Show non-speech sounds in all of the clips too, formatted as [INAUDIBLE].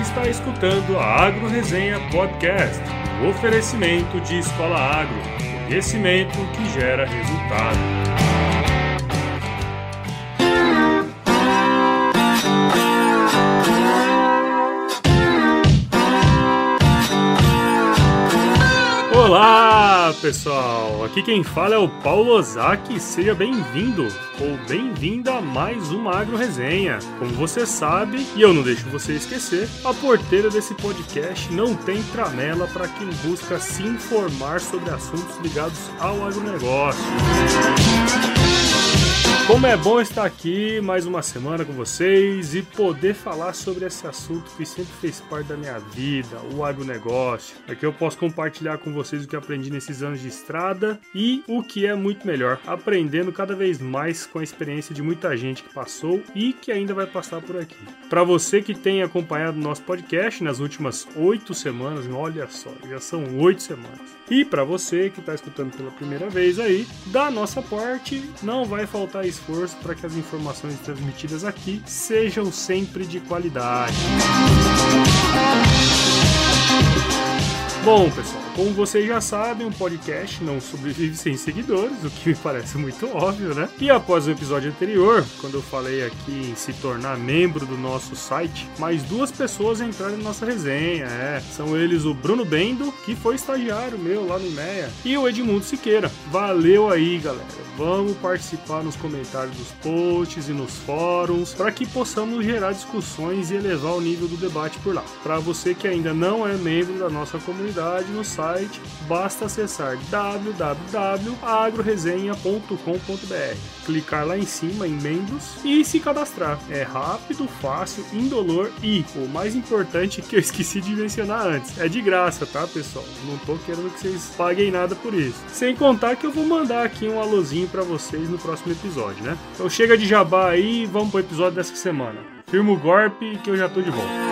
está escutando a Agro Resenha Podcast, oferecimento de Escola Agro, conhecimento que gera resultado. Olá, pessoal! Aqui quem fala é o Paulo Ozaki. Seja bem-vindo ou bem-vinda a mais uma Agro Resenha. Como você sabe, e eu não deixo você esquecer, a porteira desse podcast não tem tramela para quem busca se informar sobre assuntos ligados ao agronegócio. Como é bom estar aqui mais uma semana com vocês e poder falar sobre esse assunto que sempre fez parte da minha vida, o agronegócio. Aqui eu posso compartilhar com vocês o que aprendi nesses anos de estrada e o que é muito melhor, aprendendo cada vez mais com a experiência de muita gente que passou e que ainda vai passar por aqui. Para você que tem acompanhado nosso podcast nas últimas oito semanas, olha só, já são oito semanas. E para você que está escutando pela primeira vez aí, da nossa parte, não vai faltar esforço para que as informações transmitidas aqui sejam sempre de qualidade. Bom, pessoal, como vocês já sabem, um podcast não sobrevive sem seguidores, o que me parece muito óbvio, né? E após o episódio anterior, quando eu falei aqui em se tornar membro do nosso site, mais duas pessoas entraram em nossa resenha, é. São eles o Bruno Bendo, que foi estagiário meu lá no IMEA, e o Edmundo Siqueira. Valeu aí, galera. Vamos participar nos comentários dos posts e nos fóruns para que possamos gerar discussões e elevar o nível do debate por lá. Para você que ainda não é membro da nossa comunidade no site, basta acessar www.agroresenha.com.br, clicar lá em cima em membros e se cadastrar. É rápido, fácil, indolor e o mais importante que eu [LAUGHS] esqueci de mencionar antes, é de graça, tá, pessoal? Não tô querendo que vocês paguem nada por isso. Sem contar que eu vou mandar aqui um alôzinho para vocês no próximo episódio, né? Então chega de jabá aí, vamos pro episódio dessa semana. Firma o golpe que eu já tô de volta.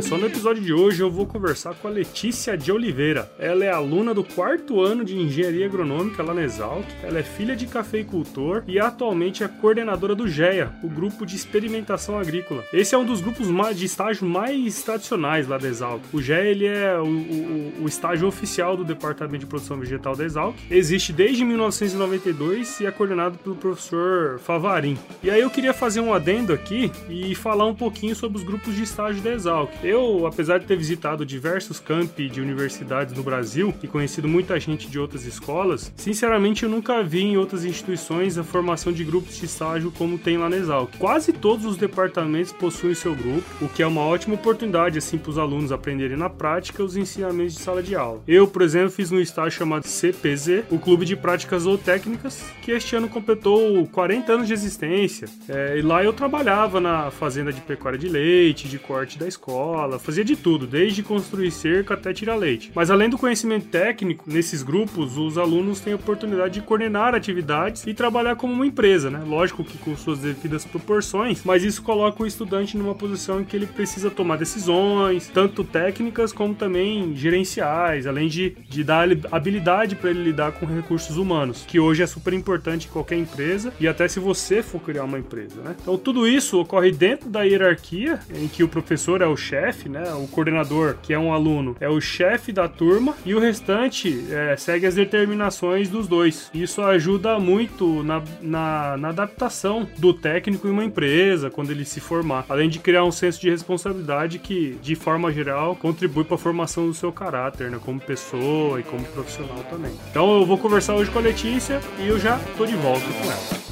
Pessoal, no episódio de hoje eu vou conversar com a Letícia de Oliveira. Ela é aluna do quarto ano de Engenharia Agronômica lá na Exalc. Ela é filha de cafeicultor e atualmente é coordenadora do GEA, o Grupo de Experimentação Agrícola. Esse é um dos grupos de estágio mais tradicionais lá da Exalc. O GEA ele é o, o, o estágio oficial do Departamento de Produção Vegetal da Exalc. Existe desde 1992 e é coordenado pelo professor Favarin. E aí eu queria fazer um adendo aqui e falar um pouquinho sobre os grupos de estágio da Exalc. Eu, apesar de ter visitado diversos campi de universidades no Brasil e conhecido muita gente de outras escolas, sinceramente eu nunca vi em outras instituições a formação de grupos de estágio como tem lá na Exalc. Quase todos os departamentos possuem seu grupo, o que é uma ótima oportunidade assim para os alunos aprenderem na prática os ensinamentos de sala de aula. Eu, por exemplo, fiz um estágio chamado CPZ, o Clube de Práticas Zootécnicas, que este ano completou 40 anos de existência. É, e lá eu trabalhava na fazenda de pecuária de leite, de corte da escola escola, fazia de tudo, desde construir cerca até tirar leite. Mas além do conhecimento técnico, nesses grupos, os alunos têm a oportunidade de coordenar atividades e trabalhar como uma empresa, né? Lógico que com suas devidas proporções, mas isso coloca o estudante numa posição em que ele precisa tomar decisões, tanto técnicas como também gerenciais, além de, de dar habilidade para ele lidar com recursos humanos, que hoje é super importante em qualquer empresa e até se você for criar uma empresa, né? Então tudo isso ocorre dentro da hierarquia em que o professor é o chefe chefe, né? O coordenador, que é um aluno, é o chefe da turma e o restante é, segue as determinações dos dois. Isso ajuda muito na, na, na adaptação do técnico em uma empresa quando ele se formar, além de criar um senso de responsabilidade que, de forma geral, contribui para a formação do seu caráter, né? Como pessoa e como profissional também. Então eu vou conversar hoje com a Letícia e eu já tô de volta com ela.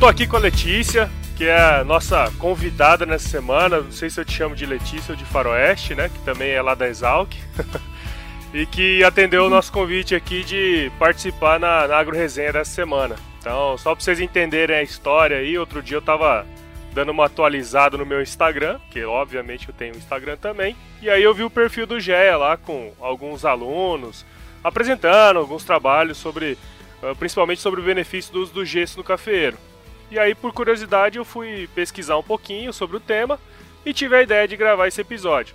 Tô aqui com a Letícia, que é a nossa convidada nessa semana. Não sei se eu te chamo de Letícia ou de Faroeste, né? Que também é lá da Exalc. [LAUGHS] e que atendeu o nosso convite aqui de participar na, na Agro Resenha dessa semana. Então, só para vocês entenderem a história aí, outro dia eu tava dando uma atualizada no meu Instagram, que obviamente eu tenho Instagram também, e aí eu vi o perfil do GEA lá com alguns alunos, apresentando alguns trabalhos sobre, ah, principalmente sobre o benefício do uso do gesso no cafeiro. E aí, por curiosidade, eu fui pesquisar um pouquinho sobre o tema e tive a ideia de gravar esse episódio.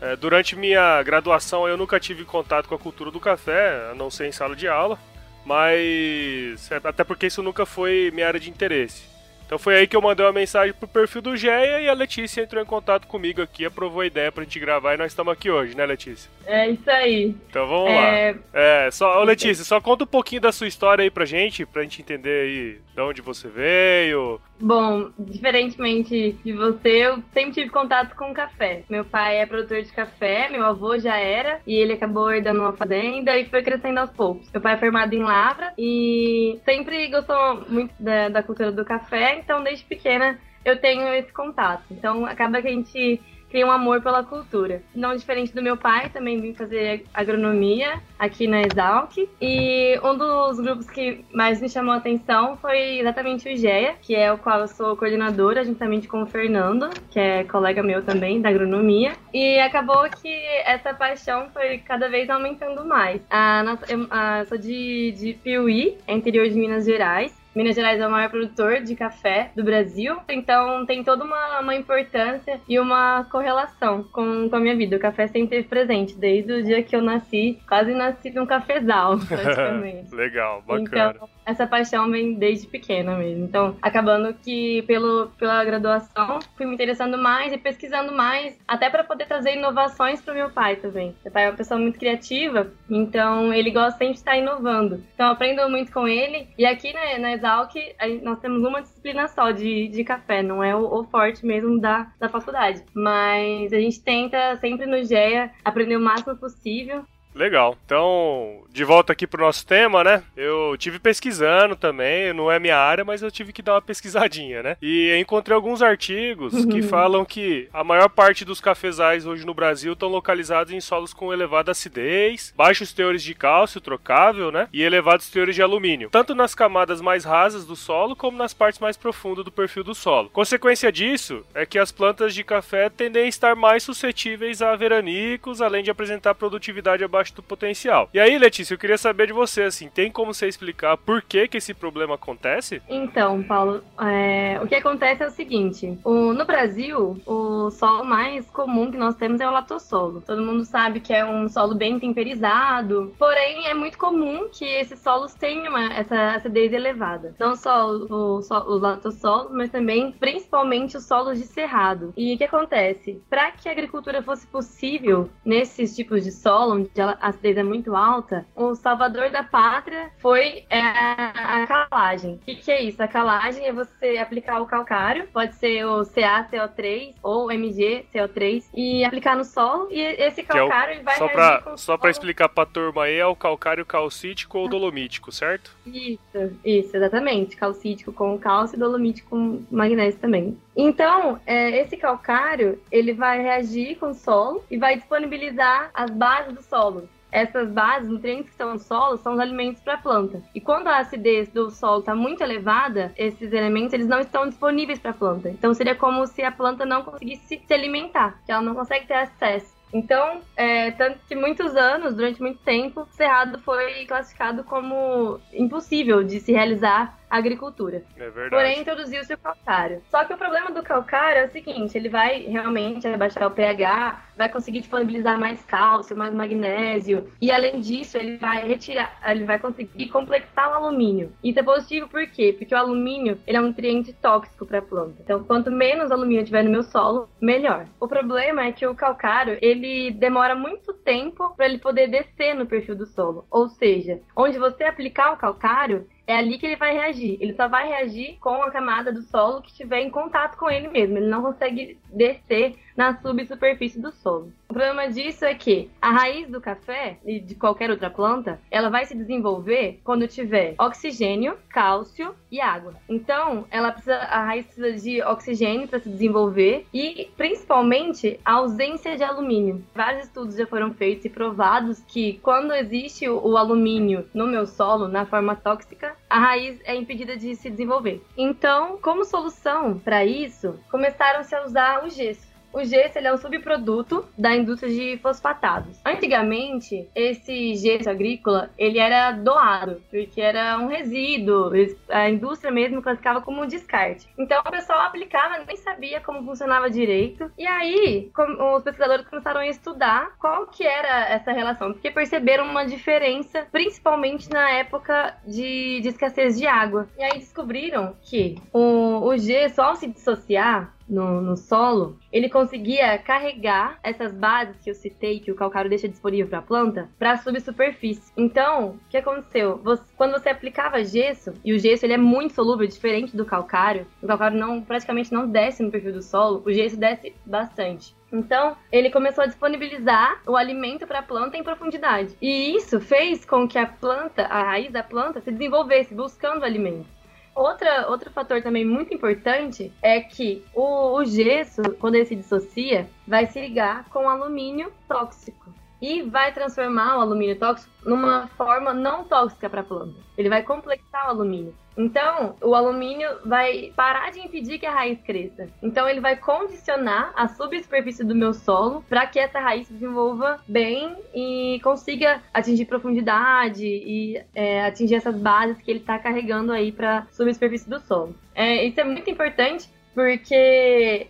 É, durante minha graduação, eu nunca tive contato com a cultura do café, a não ser em sala de aula, mas é, até porque isso nunca foi minha área de interesse. Então foi aí que eu mandei uma mensagem pro perfil do Geia e a Letícia entrou em contato comigo aqui, aprovou a ideia pra gente gravar e nós estamos aqui hoje, né, Letícia? É isso aí. Então vamos é... lá. É, só, ô, Letícia, só conta um pouquinho da sua história aí pra gente, pra gente entender aí de onde você veio, Bom, diferentemente de você, eu sempre tive contato com café. Meu pai é produtor de café, meu avô já era, e ele acabou herdando uma fazenda e foi crescendo aos poucos. Meu pai é formado em Lavra e sempre gostou muito da, da cultura do café, então desde pequena eu tenho esse contato. Então acaba que a gente cria um amor pela cultura. Não diferente do meu pai, também vim fazer agronomia aqui na Exalc. E um dos grupos que mais me chamou a atenção foi exatamente o IGEA, que é o qual eu sou coordenadora, juntamente com o Fernando, que é colega meu também da agronomia. E acabou que essa paixão foi cada vez aumentando mais. A nossa, eu, a, sou de, de Piuí, interior de Minas Gerais. Minas Gerais é o maior produtor de café do Brasil, então tem toda uma, uma importância e uma correlação com, com a minha vida. O café sempre esteve presente, desde o dia que eu nasci, quase nasci num cafezal, [LAUGHS] praticamente. Legal, bacana. Então, essa paixão vem desde pequena mesmo. Então, acabando que pelo, pela graduação, fui me interessando mais e pesquisando mais, até para poder trazer inovações para o meu pai também. Meu pai é uma pessoa muito criativa, então ele gosta sempre de estar inovando. Então, aprendo muito com ele. E aqui né, na Exalc, nós temos uma disciplina só de, de café, não é o, o forte mesmo da, da faculdade. Mas a gente tenta sempre no GEA aprender o máximo possível Legal. Então, de volta aqui pro nosso tema, né? Eu tive pesquisando também, não é minha área, mas eu tive que dar uma [LAUGHS] pesquisadinha, né? E encontrei alguns artigos que uhum. falam que a maior parte dos cafezais hoje no Brasil estão localizados em solos com elevada acidez, baixos teores de cálcio trocável, né? E elevados teores de alumínio, tanto nas camadas mais rasas do solo como nas partes mais profundas do perfil do solo. Consequência disso é que as plantas de café tendem a estar mais suscetíveis a veranicos, além de apresentar produtividade abaixo abaixo do potencial. E aí, Letícia, eu queria saber de você, assim, tem como você explicar por que que esse problema acontece? Então, Paulo, é, o que acontece é o seguinte, o, no Brasil, o solo mais comum que nós temos é o latossolo. Todo mundo sabe que é um solo bem temperizado, porém é muito comum que esses solos tenham essa acidez elevada. Não só o, o, o latossolo, mas também, principalmente, os solos de cerrado. E o que acontece? Para que a agricultura fosse possível nesses tipos de solo, onde ela a acidez é muito alta, o salvador da pátria foi é, a calagem. O que, que, é isso? A calagem é você aplicar o calcário, pode ser o CaCO3 ou MgCO3, e aplicar no solo, e esse calcário é o, vai só pra, Só para explicar pra turma aí, é o calcário calcítico ou dolomítico, certo? Isso, isso, exatamente. Calcítico com cálcio e dolomítico com magnésio também. Então, é, esse calcário, ele vai reagir com o solo e vai disponibilizar as bases do solo. Essas bases, nutrientes que estão no solo, são os alimentos para a planta. E quando a acidez do solo está muito elevada, esses elementos eles não estão disponíveis para a planta. Então seria como se a planta não conseguisse se alimentar, que ela não consegue ter acesso. Então, é, tanto que muitos anos, durante muito tempo, Cerrado foi classificado como impossível de se realizar agricultura. É verdade. Porém, introduziu-se o calcário. Só que o problema do calcário é o seguinte: ele vai realmente abaixar o pH, vai conseguir disponibilizar mais cálcio, mais magnésio, e além disso, ele vai retirar, ele vai conseguir complexar o alumínio. Isso é positivo por quê? Porque o alumínio ele é um nutriente tóxico para a planta. Então, quanto menos alumínio tiver no meu solo, melhor. O problema é que o calcário ele demora muito tempo para ele poder descer no perfil do solo. Ou seja, onde você aplicar o calcário, é ali que ele vai reagir. Ele só vai reagir com a camada do solo que estiver em contato com ele mesmo. Ele não consegue descer na subsuperfície do solo. O problema disso é que a raiz do café e de qualquer outra planta, ela vai se desenvolver quando tiver oxigênio, cálcio e água. Então, ela precisa, a raiz precisa de oxigênio para se desenvolver e principalmente a ausência de alumínio. Vários estudos já foram feitos e provados que quando existe o, alumínio no meu solo na forma tóxica, a raiz é impedida de se desenvolver. Então, como solução para isso, começaram-se a usar o gesso. O gesso ele é um subproduto da indústria de fosfatados. Antigamente, esse gesso agrícola ele era doado, porque era um resíduo, a indústria mesmo classificava como um descarte. Então o pessoal aplicava, nem sabia como funcionava direito. E aí, os pesquisadores começaram a estudar qual que era essa relação, porque perceberam uma diferença, principalmente na época de, de escassez de água. E aí descobriram que o, o gesso, ao se dissociar, no, no, solo, ele conseguia carregar essas bases que eu citei, que o calcário deixa disponível para a planta, para a subsuperfície. Então, o que aconteceu? Você, quando você aplicava gesso, e o gesso ele é muito solúvel, diferente do calcário, o calcário não, praticamente não desce no perfil do solo, o gesso desce bastante. Então, ele começou a disponibilizar o alimento para a planta em profundidade. E isso fez com que a planta, a raiz da planta, se desenvolvesse buscando alimento. Outra, outro fator também muito importante é que o, o gesso, quando ele se dissocia, vai se ligar com alumínio tóxico e vai transformar o alumínio tóxico numa forma não tóxica para a planta. Ele vai complexar o alumínio. Então, o alumínio vai parar de impedir que a raiz cresça. Então, ele vai condicionar a subsuperfície do meu solo para que essa raiz se desenvolva bem e consiga atingir profundidade e é, atingir essas bases que ele está carregando aí para a subsuperfície do solo. É, isso é muito importante porque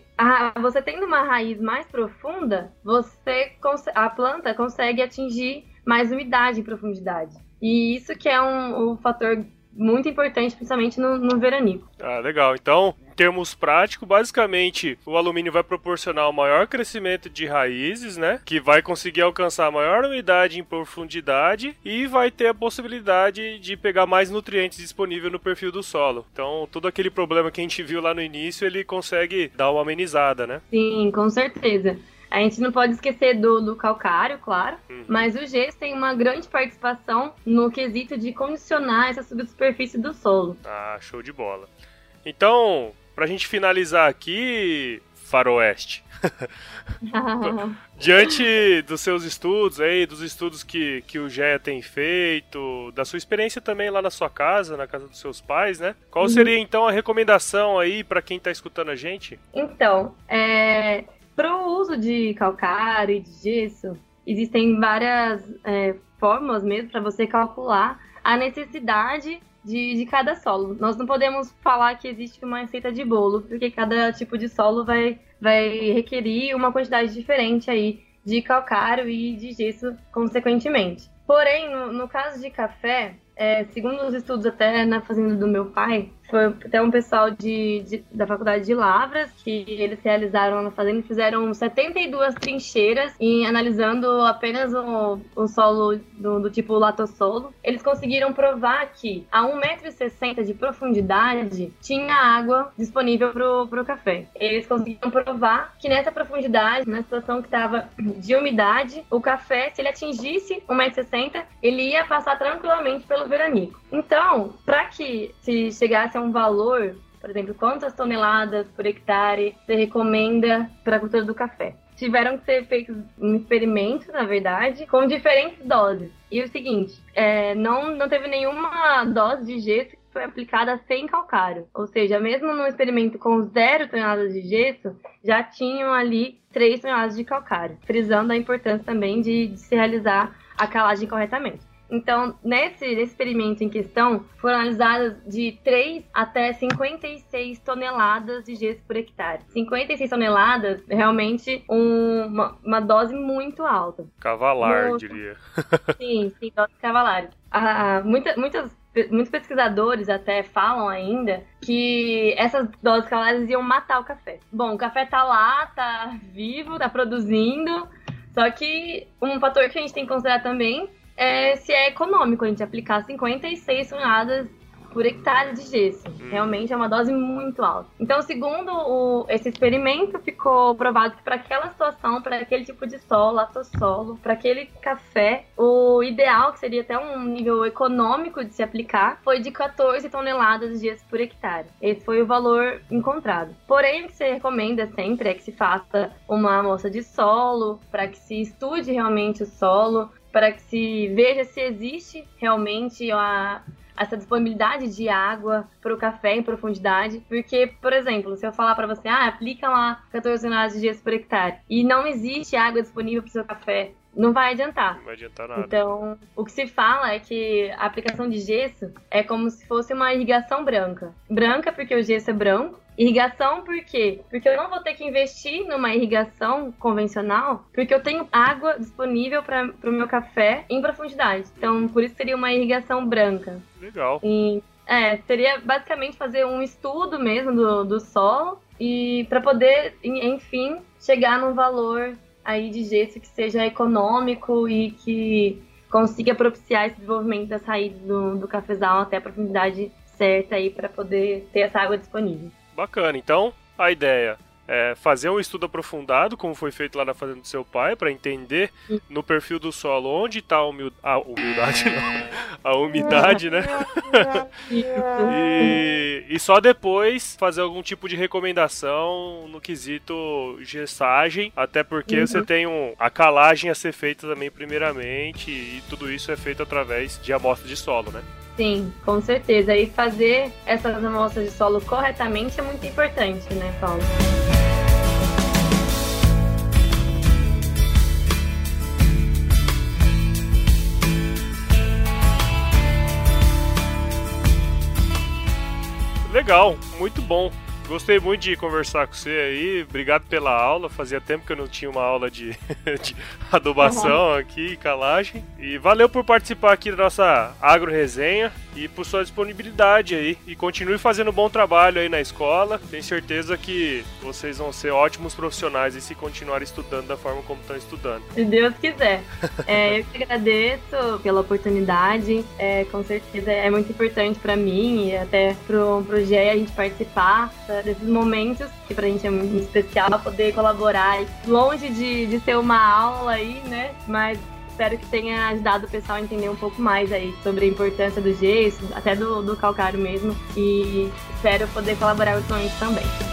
você tendo uma raiz mais profunda, você a planta consegue atingir mais umidade em profundidade. E isso que é um, um fator muito importante, principalmente no, no veranico. Ah, legal. Então, em termos práticos, basicamente, o alumínio vai proporcionar o um maior crescimento de raízes, né? Que vai conseguir alcançar maior umidade em profundidade e vai ter a possibilidade de pegar mais nutrientes disponíveis no perfil do solo. Então, todo aquele problema que a gente viu lá no início, ele consegue dar uma amenizada, né? Sim, com certeza. A gente não pode esquecer do, do calcário, claro, uhum. mas o gesso tem uma grande participação no quesito de condicionar essa subsuperfície do solo. Ah, show de bola. Então, pra gente finalizar aqui, Faroeste. [LAUGHS] Diante dos seus estudos aí, dos estudos que, que o GEA tem feito, da sua experiência também lá na sua casa, na casa dos seus pais, né? Qual uhum. seria então a recomendação aí para quem tá escutando a gente? Então, é, para o uso de calcário e de gesso, existem várias é, fórmulas mesmo para você calcular a necessidade de, de cada solo. Nós não podemos falar que existe uma receita de bolo, porque cada tipo de solo vai, vai requerir uma quantidade diferente aí de calcário e de gesso, consequentemente. Porém, no, no caso de café, é, segundo os estudos até na fazenda do meu pai, foi até um pessoal de, de, da faculdade de Lavras que eles realizaram na fazenda e fizeram 72 trincheiras e analisando apenas o, o solo do, do tipo latossolo, eles conseguiram provar que a 1,60m de profundidade tinha água disponível pro, pro café. Eles conseguiram provar que nessa profundidade, na situação que estava de umidade, o café, se ele atingisse 1,60m, ele ia passar tranquilamente pelo veranico. Então, para que se chegasse a um valor, por exemplo, quantas toneladas por hectare você recomenda para a cultura do café? Tiveram que ser feitos um experimento, na verdade, com diferentes doses. E o seguinte, é, não, não teve nenhuma dose de gesso que foi aplicada sem calcário. Ou seja, mesmo num experimento com zero toneladas de gesso, já tinham ali três toneladas de calcário, frisando a importância também de, de se realizar a calagem corretamente. Então, nesse, experimento em questão, foram analisadas de 3 até 56 toneladas de gesso por hectare. 56 toneladas, realmente um, uma, uma, dose muito alta. Cavalar, muito... diria. [LAUGHS] sim, sim, dose cavalar. Ah, muita, muitas muitos pesquisadores até falam ainda que essas doses cavalares iam matar o café. Bom, o café tá lá, tá vivo, tá produzindo, só que um fator que a gente tem que considerar também é se é econômico a gente aplicar 56 toneladas por hectare de gesso. Hum. Realmente é uma dose muito alta. Então, segundo o, esse experimento, ficou provado que para aquela situação, para aquele tipo de solo, solo, para aquele café, o ideal, que seria até um nível econômico de se aplicar, foi de 14 toneladas de gesso por hectare. Esse foi o valor encontrado. Porém, o que se recomenda sempre é que se faça uma amostra de solo, para que se estude realmente o solo, para que se veja se existe realmente a, essa disponibilidade de água para o café em profundidade, porque, por exemplo, se eu falar para você, ah, aplica lá 14 toneladas de gesso por hectare e não existe água disponível para o seu café, não vai adiantar. Não vai adiantar nada. Então, o que se fala é que a aplicação de gesso é como se fosse uma irrigação branca. Branca porque o gesso é branco Irrigação por quê? Porque eu não vou ter que investir numa irrigação convencional, porque eu tenho água disponível para o meu café em profundidade. Então, por isso seria uma irrigação branca. Legal. E, é, seria basicamente fazer um estudo mesmo do, do solo e para poder, enfim, chegar num valor aí de gesso que seja econômico e que consiga propiciar esse desenvolvimento das raízes do, do cafezal até a profundidade certa aí para poder ter essa água disponível. Bacana. Então, a ideia é fazer um estudo aprofundado, como foi feito lá na fazenda do seu pai, para entender no perfil do solo onde está a, humil... a humildade, [LAUGHS] não, a umidade, né? [LAUGHS] e, e só depois fazer algum tipo de recomendação no quesito gestagem, até porque uhum. você tem um, a calagem a ser feita também primeiramente, e tudo isso é feito através de amostra de solo, né? Sim, com certeza. E fazer essas amostras de solo corretamente é muito importante, né, Paulo? Legal, muito bom. Gostei muito de conversar com você aí. Obrigado pela aula. Fazia tempo que eu não tinha uma aula de, [LAUGHS] de adubação uhum. aqui, calagem. E valeu por participar aqui da nossa agro resenha e por sua disponibilidade aí. E continue fazendo um bom trabalho aí na escola. Tenho certeza que vocês vão ser ótimos profissionais e se continuar estudando da forma como estão estudando. Se Deus quiser. É, eu que agradeço pela oportunidade. É, com certeza é muito importante para mim e até pro, pro Gé a gente participar desses momentos, que pra gente é muito especial poder colaborar. Longe de, de ser uma aula aí, né? Mas espero que tenha ajudado o pessoal a entender um pouco mais aí sobre a importância do gesso, até do, do calcário mesmo. E espero poder colaborar com isso também.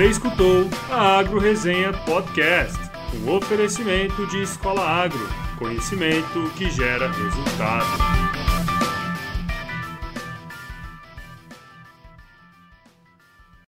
Você escutou a Agro Resenha Podcast, um oferecimento de Escola Agro, conhecimento que gera resultado.